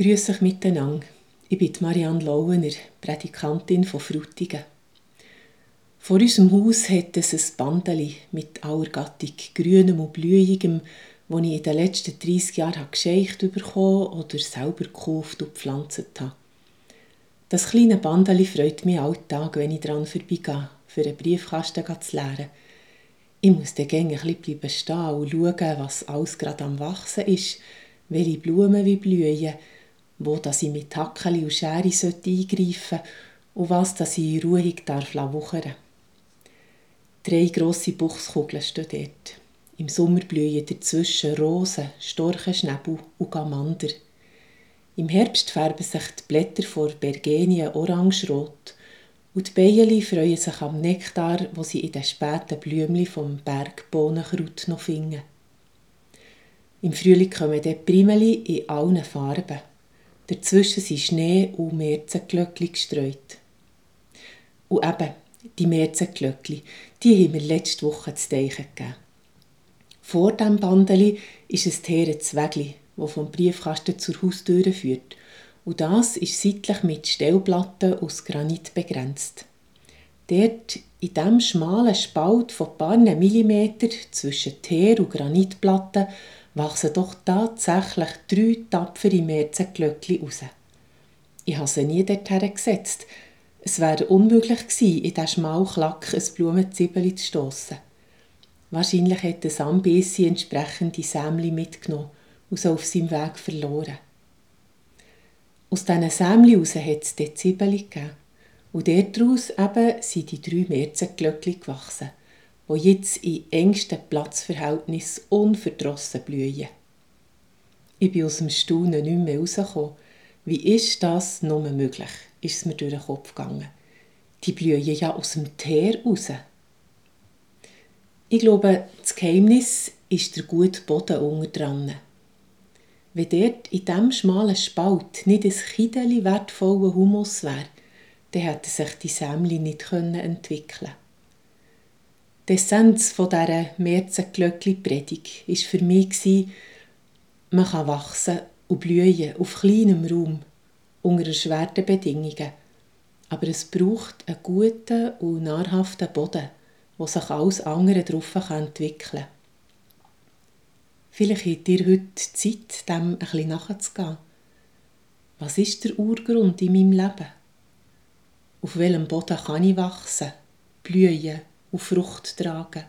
Grüße euch miteinander. Ich bin Marianne Lauener, Prädikantin von Frutigen. Vor unserem Haus hat es ein Bandeli mit aller Gattung grünem und blühigem, das ich in den letzten 30 Jahren gescheicht bekommen oder selber gekauft und gepflanzt habe. Das kleine Bandeli freut mich alltag, wenn ich daran vorbeigehe, für einen Briefkasten zu leeren. Ich muss dann gerne ein bisschen stehen und schauen, was alles gerade am Wachsen ist, welche Blumen wie blühen, wo dass ich mit Hackeli und Schere eingreifen sollte und was dass ich ruhig darf wuchern Drei grosse Buchskugeln stehen dort. Im Sommer blühen dazwischen Rosen, Storchenschnäbel und Gamander. Im Herbst färben sich die Blätter vor Bergenien orangerot und die Bienen freuen sich am Nektar, wo sie in den späten Blümchen vom Bergbohnenkraut noch finden. Im Frühling kommen dann Primeli in allen Farben. Dazwischen sind Schnee und Märzenglöckli gestreut. Und eben, die Märzenglöckli, die haben wir letzte Woche zu Teichen gegeben. Vor dem Bandeli ist ein teeres Wägli, das vom Briefkasten zur Haustür führt. Und das ist seitlich mit Stellplatten aus Granit begrenzt. Dort, in diesem schmalen Spalt von ein paar Millimeter zwischen Teer- und Granitplatten, wachsen doch tatsächlich drei tapfere Märzenglöckchen raus. Ich habe sie nie dorthin gesetzt. Es wäre unmöglich gewesen, in diesen Schmalklack ein Blumenzwiebeli zu stossen. Wahrscheinlich hat der Sambesi entsprechende Sämli mitgenommen und sie auf seinem Weg verloren. Aus diesen Sämli heraus hat es dort Zwiebeli gegeben. Und daraus eben sind die drei Märzenglöckchen gewachsen wo jetzt in engsten Platzverhältnissen unverdrossen blühen. Ich bin aus dem Staunen nicht mehr rausgekommen. Wie ist das nur möglich, ist es mir durch den Kopf gegangen. Die blühen ja aus dem Teer raus. Ich glaube, das Geheimnis ist der gute Boden unten dran. Wenn dort in diesem schmalen Spalt nicht ein Kideli wertvoller Humus wäre, dann hätten sich die Sämli nicht entwickeln können. Die Essenz von dieser Märzenglöckli-Predigt war für mich, man kann wachsen und blühen auf kleinem Raum, unter erschwerten Bedingungen. Aber es braucht einen guten und nahrhaften Boden, wo sich alles andere darauf entwickeln kann. Vielleicht habt ihr heute Zeit, dem bisschen nachzugehen. Was ist der Urgrund in meinem Leben? Auf welchem Boden kann ich wachsen, blühen und Frucht tragen?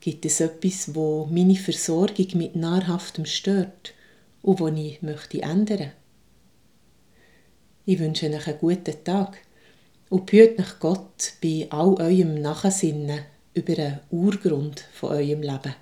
Gibt es etwas, wo meine Versorgung mit Nahrhaftem stört und wo ich möchte ändern? Ich wünsche euch einen guten Tag und behüte nach Gott bei all eurem Nachsinnen über den Urgrund von eurem Leben.